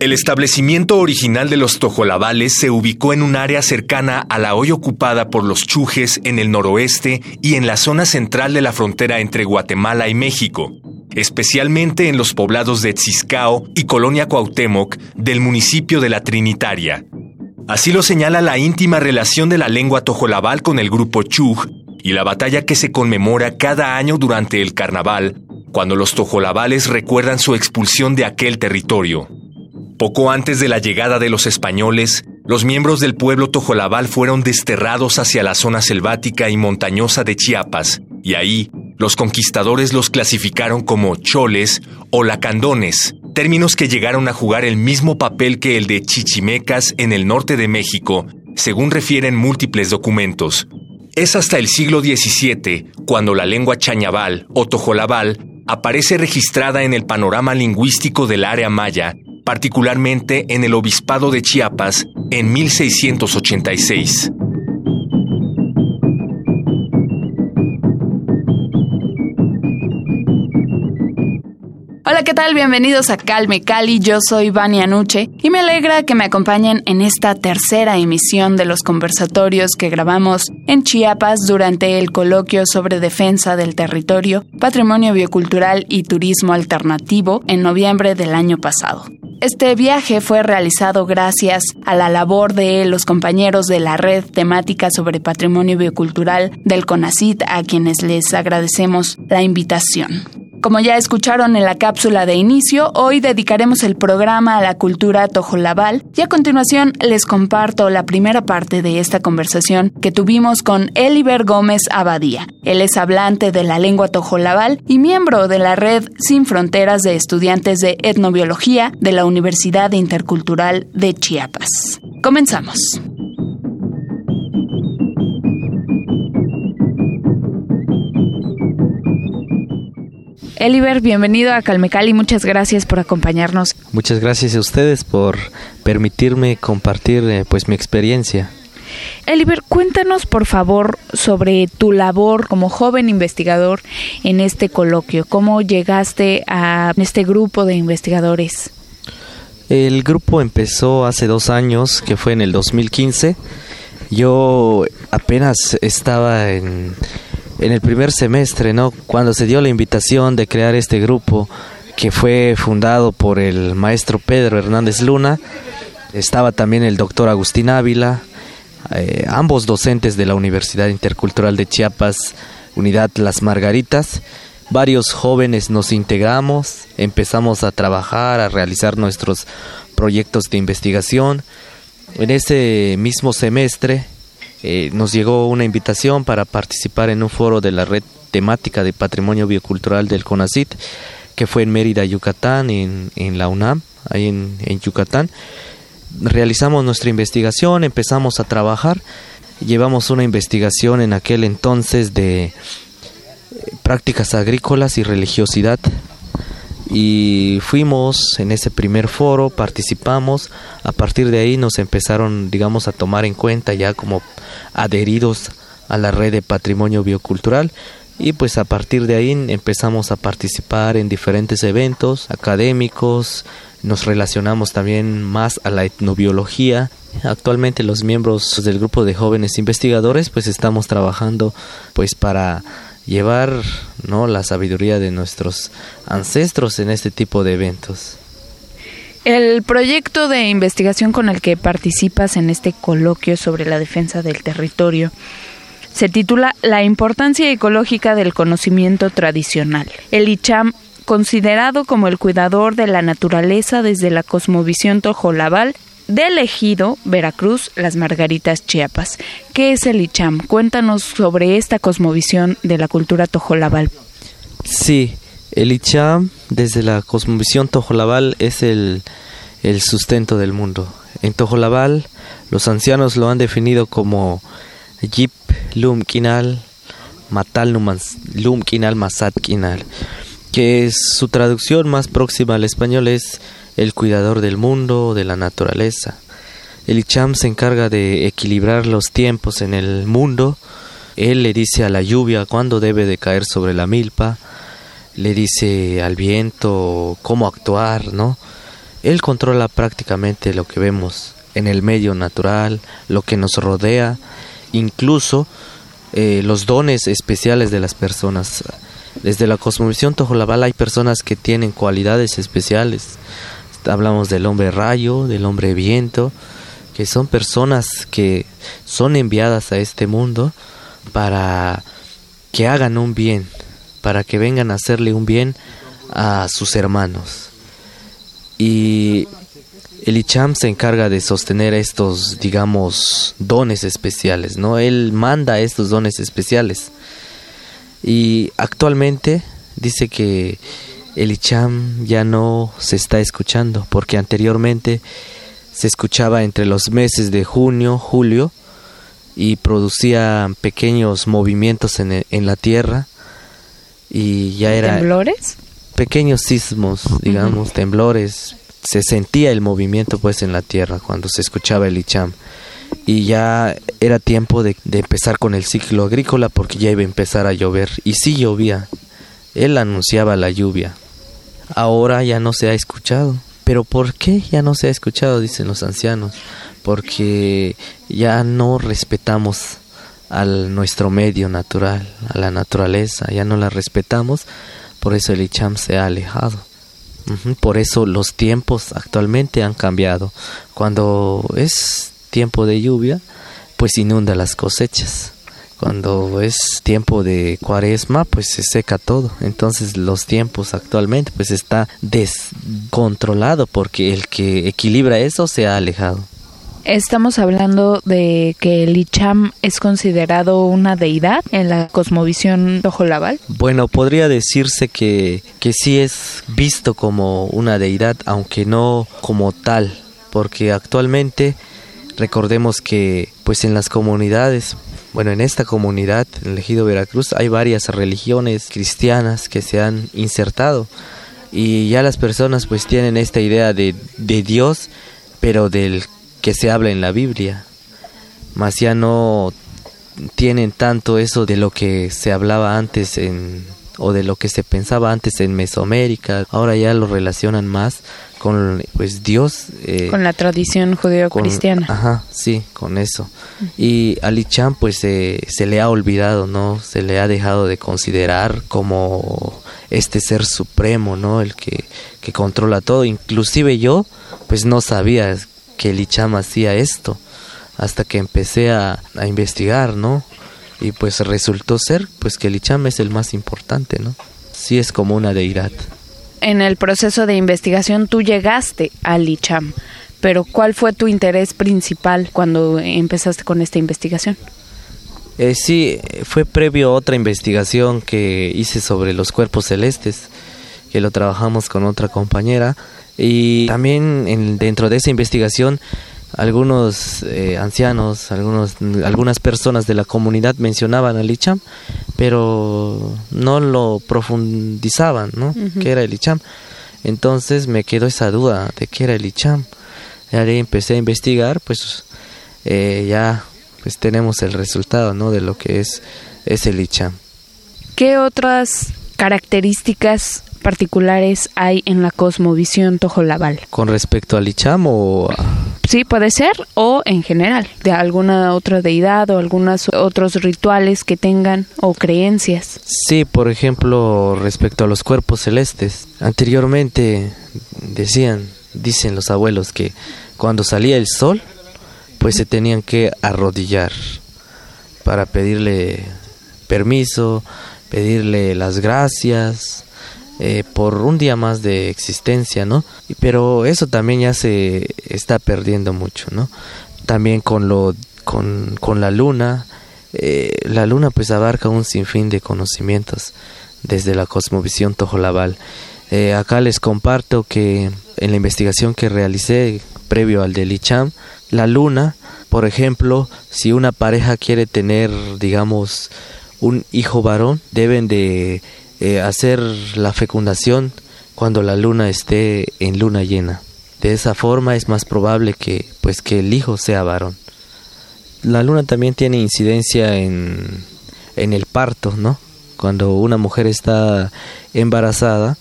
El establecimiento original de los tojolabales se ubicó en un área cercana a la hoy ocupada por los chujes en el noroeste y en la zona central de la frontera entre Guatemala y México, especialmente en los poblados de Tziscao y Colonia Cuauhtémoc del municipio de La Trinitaria. Así lo señala la íntima relación de la lengua tojolabal con el grupo Chuj y la batalla que se conmemora cada año durante el carnaval, cuando los tojolabales recuerdan su expulsión de aquel territorio. Poco antes de la llegada de los españoles, los miembros del pueblo tojolabal fueron desterrados hacia la zona selvática y montañosa de Chiapas, y ahí los conquistadores los clasificaron como choles o lacandones, términos que llegaron a jugar el mismo papel que el de chichimecas en el norte de México, según refieren múltiples documentos. Es hasta el siglo XVII cuando la lengua chañabal o tojolabal aparece registrada en el panorama lingüístico del área maya particularmente en el Obispado de Chiapas en 1686. Hola, ¿qué tal? Bienvenidos a Calme Cali. Yo soy Vania Nuche y me alegra que me acompañen en esta tercera emisión de los conversatorios que grabamos en Chiapas durante el coloquio sobre defensa del territorio, patrimonio biocultural y turismo alternativo en noviembre del año pasado. Este viaje fue realizado gracias a la labor de los compañeros de la red temática sobre patrimonio biocultural del CONACIT, a quienes les agradecemos la invitación. Como ya escucharon en la cápsula de inicio, hoy dedicaremos el programa a la cultura tojolabal y a continuación les comparto la primera parte de esta conversación que tuvimos con Eliber Gómez Abadía. Él es hablante de la lengua tojolabal y miembro de la red Sin Fronteras de Estudiantes de Etnobiología de la Universidad Intercultural de Chiapas. Comenzamos. Eliber, bienvenido a Calmecali, muchas gracias por acompañarnos. Muchas gracias a ustedes por permitirme compartir eh, pues mi experiencia. Eliber, cuéntanos por favor sobre tu labor como joven investigador en este coloquio. ¿Cómo llegaste a este grupo de investigadores? El grupo empezó hace dos años, que fue en el 2015. Yo apenas estaba en en el primer semestre, ¿no? Cuando se dio la invitación de crear este grupo que fue fundado por el maestro Pedro Hernández Luna, estaba también el doctor Agustín Ávila, eh, ambos docentes de la Universidad Intercultural de Chiapas, Unidad Las Margaritas. Varios jóvenes nos integramos, empezamos a trabajar, a realizar nuestros proyectos de investigación. En ese mismo semestre eh, nos llegó una invitación para participar en un foro de la red temática de patrimonio biocultural del CONACIT, que fue en Mérida, Yucatán, en, en la UNAM, ahí en, en Yucatán. Realizamos nuestra investigación, empezamos a trabajar, llevamos una investigación en aquel entonces de eh, prácticas agrícolas y religiosidad y fuimos en ese primer foro, participamos, a partir de ahí nos empezaron, digamos, a tomar en cuenta ya como adheridos a la red de patrimonio biocultural y pues a partir de ahí empezamos a participar en diferentes eventos académicos, nos relacionamos también más a la etnobiología. Actualmente los miembros del grupo de jóvenes investigadores pues estamos trabajando pues para llevar no la sabiduría de nuestros ancestros en este tipo de eventos. El proyecto de investigación con el que participas en este coloquio sobre la defensa del territorio se titula La importancia ecológica del conocimiento tradicional. El ICHAM considerado como el cuidador de la naturaleza desde la cosmovisión tojolabal del ejido Veracruz, Las Margaritas, Chiapas. ¿Qué es el ICHAM? Cuéntanos sobre esta cosmovisión de la cultura tojolabal. Sí, el ICHAM desde la cosmovisión tojolabal es el, el sustento del mundo. En tojolabal los ancianos lo han definido como Yip Lum Kinal Matal Lum Kinal Masat Kinal, que su traducción más próxima al español es el cuidador del mundo, de la naturaleza. El Icham se encarga de equilibrar los tiempos en el mundo. Él le dice a la lluvia cuándo debe de caer sobre la milpa, le dice al viento cómo actuar, ¿no? Él controla prácticamente lo que vemos en el medio natural, lo que nos rodea, incluso eh, los dones especiales de las personas. Desde la cosmovisión tojolabal hay personas que tienen cualidades especiales hablamos del hombre rayo, del hombre viento, que son personas que son enviadas a este mundo para que hagan un bien, para que vengan a hacerle un bien a sus hermanos. Y el Icham se encarga de sostener estos, digamos, dones especiales, ¿no? Él manda estos dones especiales. Y actualmente dice que el Icham ya no se está escuchando, porque anteriormente se escuchaba entre los meses de junio, julio, y producía pequeños movimientos en, en la tierra, y ya era... ¿Temblores? Pequeños sismos, digamos, temblores. Se sentía el movimiento pues en la tierra cuando se escuchaba el Icham. Y ya era tiempo de, de empezar con el ciclo agrícola porque ya iba a empezar a llover. Y sí llovía. Él anunciaba la lluvia ahora ya no se ha escuchado. Pero ¿por qué ya no se ha escuchado? Dicen los ancianos. Porque ya no respetamos a nuestro medio natural, a la naturaleza, ya no la respetamos, por eso el Icham se ha alejado. Por eso los tiempos actualmente han cambiado. Cuando es tiempo de lluvia, pues inunda las cosechas cuando es tiempo de cuaresma pues se seca todo entonces los tiempos actualmente pues está descontrolado porque el que equilibra eso se ha alejado Estamos hablando de que el Icham es considerado una deidad en la cosmovisión tojolabal. Bueno, podría decirse que, que sí es visto como una deidad, aunque no como tal, porque actualmente recordemos que pues en las comunidades bueno, en esta comunidad, en el Ejido Veracruz, hay varias religiones cristianas que se han insertado y ya las personas pues tienen esta idea de, de Dios, pero del que se habla en la Biblia. Más ya no tienen tanto eso de lo que se hablaba antes en o de lo que se pensaba antes en Mesoamérica, ahora ya lo relacionan más con pues Dios eh, con la tradición judeo-cristiana. ajá sí con eso. Y Ali Chan pues se le ha olvidado no se le ha dejado de considerar como este ser supremo no el que, que controla todo. Inclusive yo pues no sabía que el Icham hacía esto hasta que empecé a, a investigar no y pues resultó ser pues que el Icham es el más importante no sí es como una deidad. En el proceso de investigación tú llegaste al ICHAM, pero ¿cuál fue tu interés principal cuando empezaste con esta investigación? Eh, sí, fue previo a otra investigación que hice sobre los cuerpos celestes, que lo trabajamos con otra compañera, y también en, dentro de esa investigación algunos eh, ancianos, algunos, algunas personas de la comunidad mencionaban al Icham, pero no lo profundizaban, ¿no? ¿Qué era el Icham? Entonces me quedó esa duda de qué era el Icham. Y ahí empecé a investigar, pues eh, ya pues tenemos el resultado, ¿no? De lo que es, es el Icham. ¿Qué otras características particulares hay en la cosmovisión tojolabal? ¿Con respecto al Icham o...? Sí, puede ser, o en general, de alguna otra deidad o algunos otros rituales que tengan o creencias. Sí, por ejemplo, respecto a los cuerpos celestes. Anteriormente decían, dicen los abuelos, que cuando salía el sol, pues se tenían que arrodillar para pedirle permiso, pedirle las gracias, eh, por un día más de existencia, ¿no? Pero eso también ya se está perdiendo mucho, ¿no? También con lo con, con la luna, eh, la luna pues abarca un sinfín de conocimientos desde la cosmovisión tojolabal. Eh, acá les comparto que en la investigación que realicé previo al del ICHAM, la luna, por ejemplo, si una pareja quiere tener, digamos, un hijo varón, deben de eh, hacer la fecundación cuando la luna esté en luna llena. De esa forma es más probable que pues que el hijo sea varón. La luna también tiene incidencia en, en el parto, ¿no? Cuando una mujer está embarazada,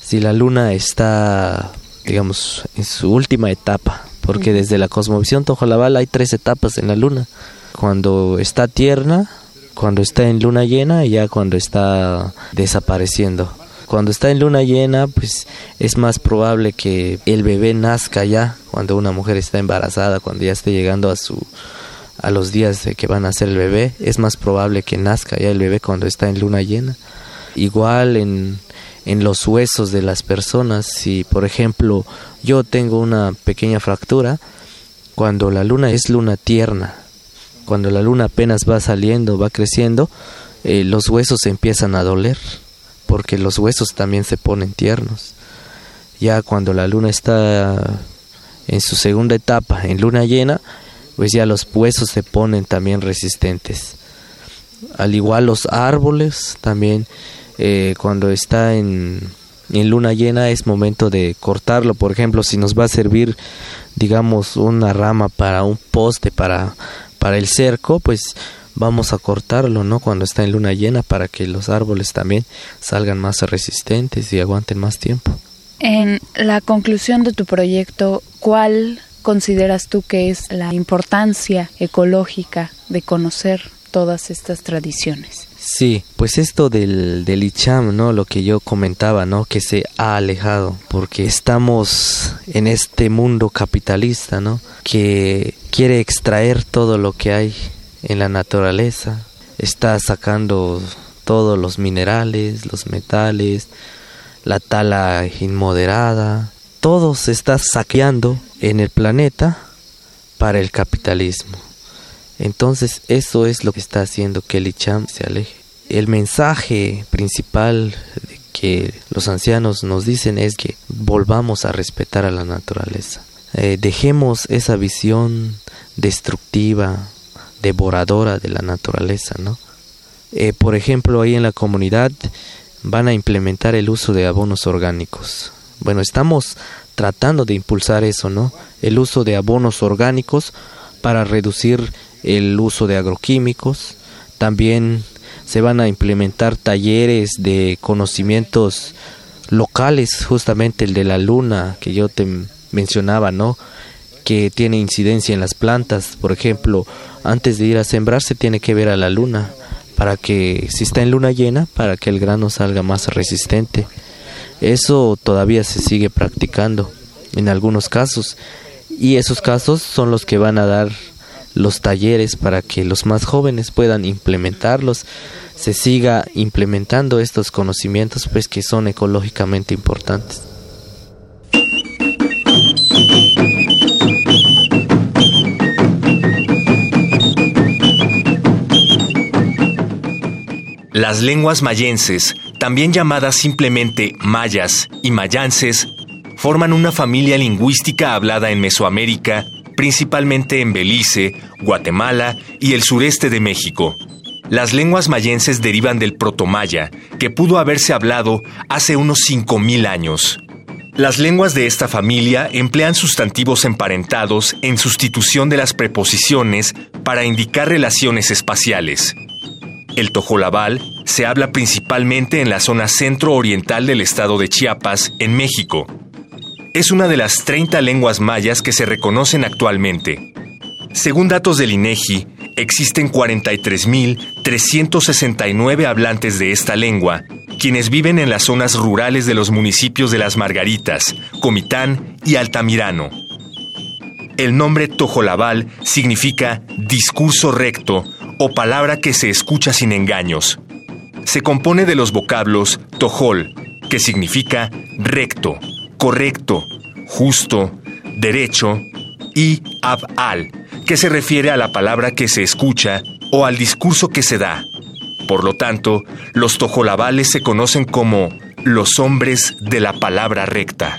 si la luna está, digamos, en su última etapa, porque desde la cosmovisión tojolabal hay tres etapas en la luna. Cuando está tierna, cuando está en luna llena y ya cuando está desapareciendo. Cuando está en luna llena, pues es más probable que el bebé nazca ya cuando una mujer está embarazada, cuando ya esté llegando a su a los días de que van a nacer el bebé, es más probable que nazca ya el bebé cuando está en luna llena. Igual en, en los huesos de las personas, si por ejemplo yo tengo una pequeña fractura, cuando la luna es luna tierna, cuando la luna apenas va saliendo, va creciendo, eh, los huesos empiezan a doler, porque los huesos también se ponen tiernos. Ya cuando la luna está en su segunda etapa, en luna llena, pues ya los huesos se ponen también resistentes. Al igual los árboles también, eh, cuando está en, en luna llena es momento de cortarlo. Por ejemplo, si nos va a servir, digamos, una rama para un poste, para para el cerco, pues vamos a cortarlo, ¿no? Cuando está en luna llena para que los árboles también salgan más resistentes y aguanten más tiempo. En la conclusión de tu proyecto, ¿cuál consideras tú que es la importancia ecológica de conocer todas estas tradiciones? Sí, pues esto del, del Icham, ¿no? Lo que yo comentaba, ¿no? Que se ha alejado porque estamos en este mundo capitalista, ¿no? Que quiere extraer todo lo que hay en la naturaleza, está sacando todos los minerales, los metales, la tala inmoderada, todo se está saqueando en el planeta para el capitalismo. Entonces eso es lo que está haciendo que el se aleje. El mensaje principal que los ancianos nos dicen es que volvamos a respetar a la naturaleza. Eh, dejemos esa visión destructiva, devoradora de la naturaleza, ¿no? Eh, por ejemplo, ahí en la comunidad van a implementar el uso de abonos orgánicos. Bueno, estamos tratando de impulsar eso, ¿no? El uso de abonos orgánicos para reducir el uso de agroquímicos. También se van a implementar talleres de conocimientos locales, justamente el de la luna que yo te mencionaba, ¿no? Que tiene incidencia en las plantas. Por ejemplo, antes de ir a sembrar se tiene que ver a la luna para que si está en luna llena, para que el grano salga más resistente. Eso todavía se sigue practicando en algunos casos y esos casos son los que van a dar los talleres para que los más jóvenes puedan implementarlos, se siga implementando estos conocimientos pues que son ecológicamente importantes. Las lenguas mayenses, también llamadas simplemente mayas y mayances, forman una familia lingüística hablada en Mesoamérica principalmente en Belice, Guatemala y el sureste de México. Las lenguas mayenses derivan del protomaya, que pudo haberse hablado hace unos 5.000 años. Las lenguas de esta familia emplean sustantivos emparentados en sustitución de las preposiciones para indicar relaciones espaciales. El tojolabal se habla principalmente en la zona centro-oriental del estado de Chiapas, en México. Es una de las 30 lenguas mayas que se reconocen actualmente. Según datos del INEGI, existen 43.369 hablantes de esta lengua, quienes viven en las zonas rurales de los municipios de Las Margaritas, Comitán y Altamirano. El nombre Tojolabal significa discurso recto o palabra que se escucha sin engaños. Se compone de los vocablos tojol, que significa recto, correcto, justo, derecho, y abal, que se refiere a la palabra que se escucha o al discurso que se da. Por lo tanto, los tojolabales se conocen como los hombres de la palabra recta.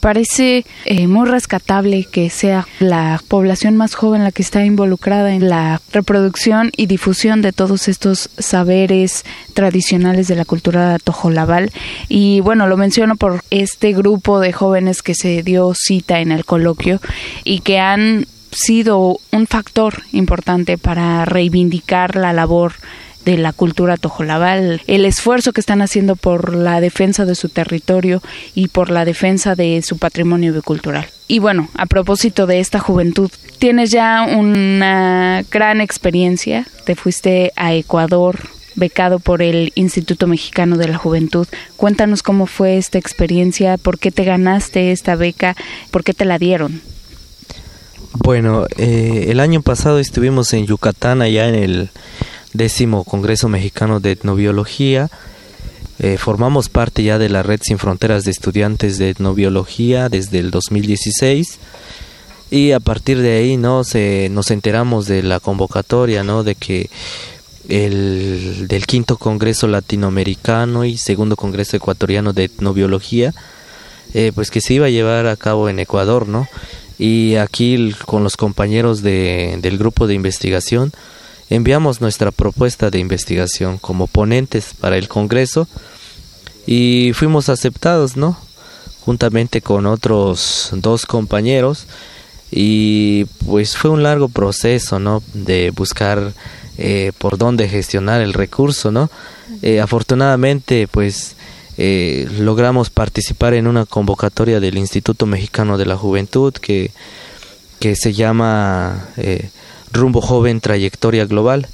Parece eh, muy rescatable que sea la población más joven la que está involucrada en la reproducción y difusión de todos estos saberes tradicionales de la cultura tojolabal. Y bueno, lo menciono por este grupo de jóvenes que se dio cita en el coloquio y que han sido un factor importante para reivindicar la labor de la cultura tojolabal, el esfuerzo que están haciendo por la defensa de su territorio y por la defensa de su patrimonio biocultural. Y bueno, a propósito de esta juventud, tienes ya una gran experiencia, te fuiste a Ecuador becado por el Instituto Mexicano de la Juventud. Cuéntanos cómo fue esta experiencia, por qué te ganaste esta beca, por qué te la dieron. Bueno, eh, el año pasado estuvimos en Yucatán, allá en el décimo Congreso Mexicano de Etnobiología. Eh, formamos parte ya de la Red Sin Fronteras de Estudiantes de Etnobiología desde el 2016 y a partir de ahí no se nos enteramos de la convocatoria no de que el del quinto congreso latinoamericano y segundo congreso ecuatoriano de etnobiología eh, pues que se iba a llevar a cabo en Ecuador no y aquí con los compañeros de, del grupo de investigación enviamos nuestra propuesta de investigación como ponentes para el Congreso y fuimos aceptados, ¿no? Juntamente con otros dos compañeros y pues fue un largo proceso, ¿no? De buscar eh, por dónde gestionar el recurso, ¿no? Eh, afortunadamente, pues eh, logramos participar en una convocatoria del Instituto Mexicano de la Juventud que, que se llama Rumbo Joven Trayectoria Global,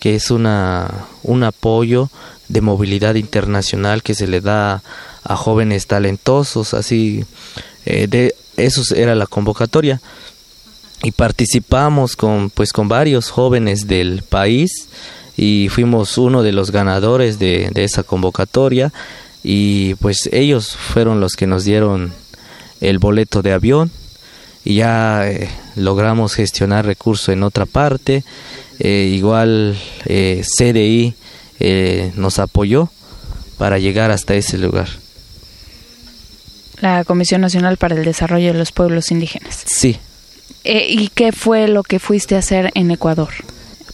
que es una, un apoyo de movilidad internacional que se le da a jóvenes talentosos, así eh, de eso era la convocatoria. Y participamos con pues con varios jóvenes del país y fuimos uno de los ganadores de, de esa convocatoria y pues ellos fueron los que nos dieron el boleto de avión y ya eh, logramos gestionar recursos en otra parte. Eh, igual eh, CDI nos apoyó para llegar hasta ese lugar. La Comisión Nacional para el Desarrollo de los Pueblos Indígenas. Sí. ¿Y qué fue lo que fuiste a hacer en Ecuador?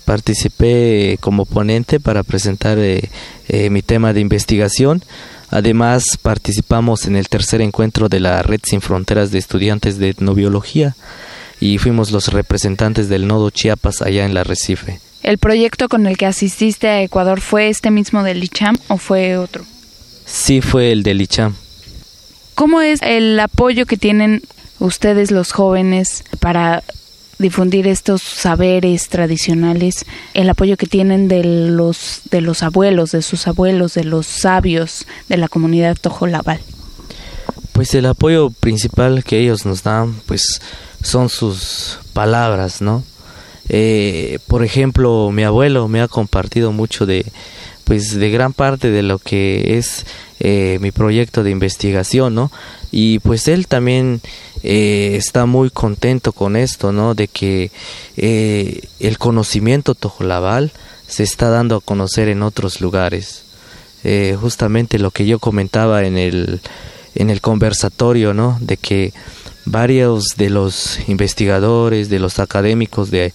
Participé como ponente para presentar mi tema de investigación Además, participamos en el tercer encuentro de la Red Sin Fronteras de Estudiantes de Etnobiología y fuimos los representantes del nodo Chiapas allá en la Recife. ¿El proyecto con el que asististe a Ecuador fue este mismo del ICHAM o fue otro? Sí, fue el del ICHAM. ¿Cómo es el apoyo que tienen ustedes los jóvenes para difundir estos saberes tradicionales, el apoyo que tienen de los de los abuelos, de sus abuelos, de los sabios de la comunidad tojolabal. Pues el apoyo principal que ellos nos dan, pues son sus palabras, ¿no? Eh, por ejemplo, mi abuelo me ha compartido mucho de, pues de gran parte de lo que es eh, mi proyecto de investigación, ¿no? Y pues él también eh, está muy contento con esto, ¿no? De que eh, el conocimiento tojolabal se está dando a conocer en otros lugares. justamente lo que yo comentaba en el, en el conversatorio, ¿no? De que varios de los investigadores, de los académicos de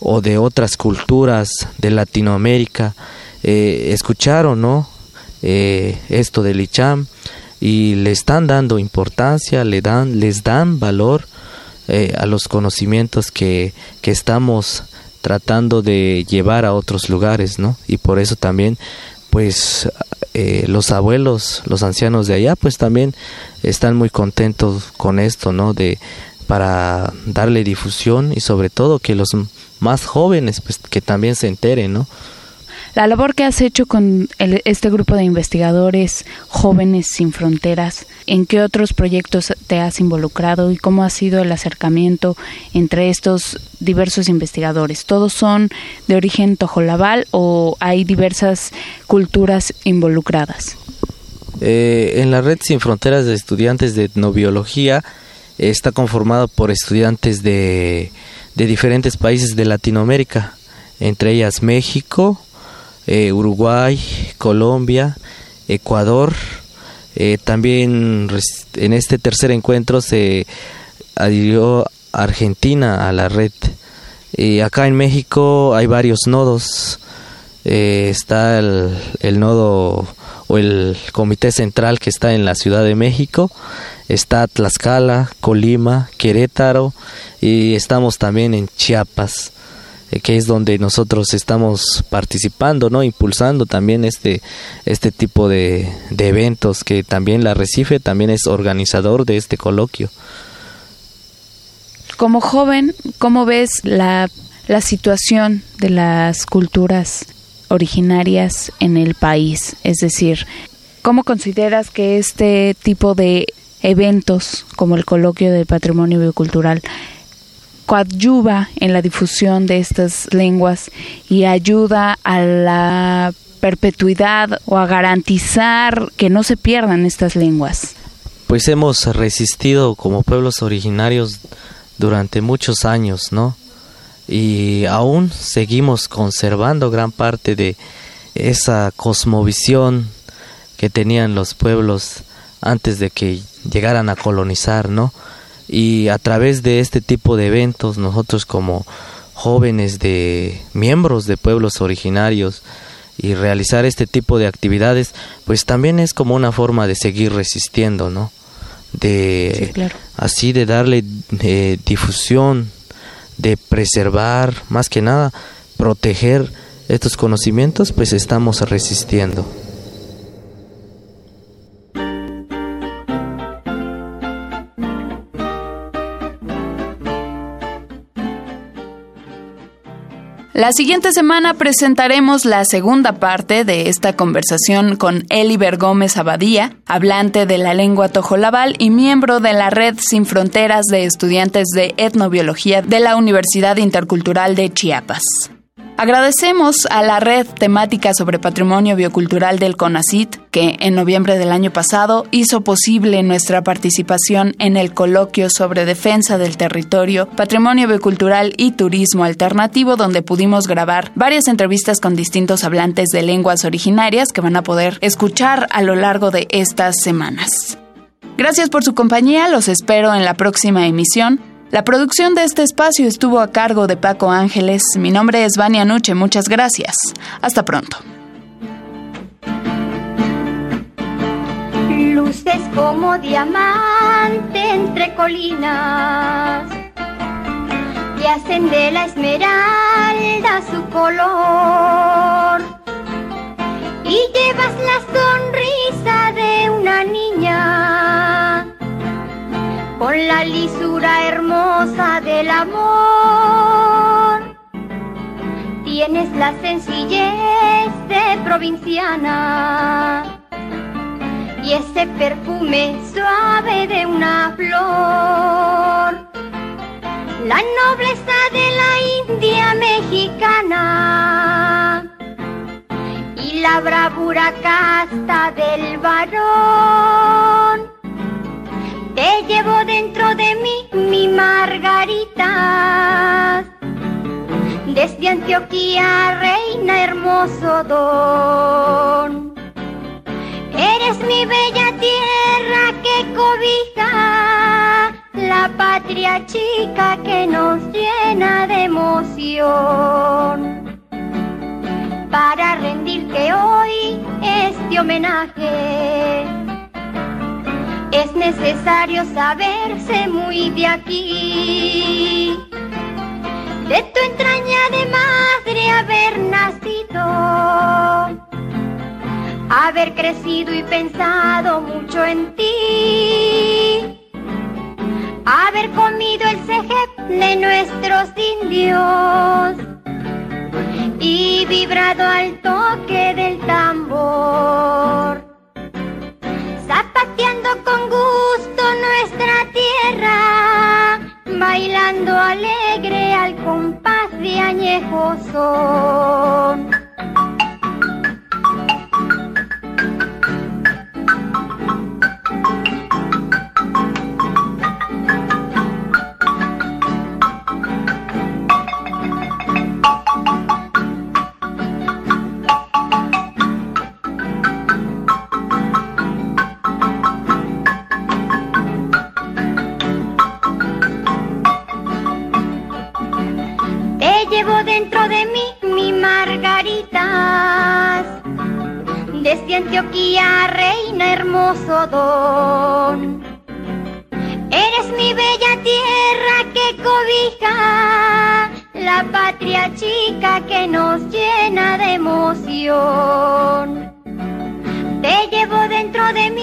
o de otras culturas de Latinoamérica eh, escucharon ¿no? Eh, esto del ICHAM y le están dando importancia, le dan, les dan valor eh, a los conocimientos que, que estamos tratando de llevar a otros lugares, ¿no? Y por eso también, pues, los abuelos, los ancianos de allá, pues también están muy contentos con esto, ¿no? De para darle difusión y sobre todo que los más jóvenes pues que también se enteren, ¿no? La labor que has hecho con este grupo de investigadores jóvenes sin fronteras, ¿en qué otros proyectos te has involucrado y cómo ha sido el acercamiento entre estos diversos investigadores? ¿Todos son de origen tojolabal o hay diversas culturas involucradas? Eh, en la red Sin Fronteras de Estudiantes de Etnobiología está conformado por estudiantes de diferentes países de Latinoamérica, entre ellas México, eh, Uruguay, Colombia, Ecuador. Eh, también en este tercer encuentro se adhirió Argentina a la red. Y acá en México hay varios nodos. Eh, está el, el, nodo o el comité central que está en la Ciudad de México. Está Tlaxcala, Colima, Querétaro y estamos también en Chiapas eh, que es donde nosotros estamos participando, ¿no? Impulsando también este, este tipo de, de eventos, que también la Recife también es organizador de este coloquio. Como joven, ¿cómo ves la, la situación de las culturas originarias en el país? Es decir, ¿cómo consideras que este tipo de eventos, como el coloquio del patrimonio biocultural, coadyuva en la difusión de estas lenguas y ayuda a la perpetuidad o a garantizar que no se pierdan estas lenguas? Pues hemos resistido como pueblos originarios durante muchos años, ¿no? Y aún seguimos conservando gran parte de esa cosmovisión que tenían los pueblos antes de que llegaran a colonizar, ¿no? Y a través de este tipo de eventos nosotros como jóvenes de miembros de pueblos originarios y realizar este tipo de actividades pues también es como una forma de seguir resistiendo no de así de darle eh, difusión de preservar más que nada proteger estos conocimientos pues estamos resistiendo La siguiente semana presentaremos la segunda parte de esta conversación con Eliber Gómez Abadía, hablante de la lengua tojolabal y miembro de la Red Sin Fronteras de Estudiantes de Etnobiología de la Universidad Intercultural de Chiapas. Agradecemos a la red temática sobre patrimonio biocultural del CONACIT, que en noviembre del año pasado hizo posible nuestra participación en el coloquio sobre defensa del territorio, patrimonio biocultural y turismo alternativo, donde pudimos grabar varias entrevistas con distintos hablantes de lenguas originarias que van a poder escuchar a lo largo de estas semanas. Gracias por su compañía, los espero en la próxima emisión. La producción de este espacio estuvo a cargo de Paco Ángeles. Mi nombre es Vania Nuche. Muchas gracias. Hasta pronto. Luces como diamante entre colinas que hacen de la esmeralda su color. Y llevas la sonrisa de una niña con la lisura hermosa del amor. Tienes la sencillez de provinciana y ese perfume suave de una flor. La nobleza de la India mexicana y la bravura casta del varón. Te llevo dentro de mí, mi Margarita. Desde Antioquía, reina hermoso don. Eres mi bella tierra que cobija la patria chica que nos llena de emoción. Para rendirte hoy este homenaje, es necesario saberse muy de aquí. De tu entraña de madre haber nacido, haber crecido y pensado mucho en ti haber comido el cejep de nuestros indios y vibrado al toque del tambor. Con gusto nuestra tierra, bailando alegre al compás de añejo son. Chica que nos llena de emoción. Te llevo dentro de mí,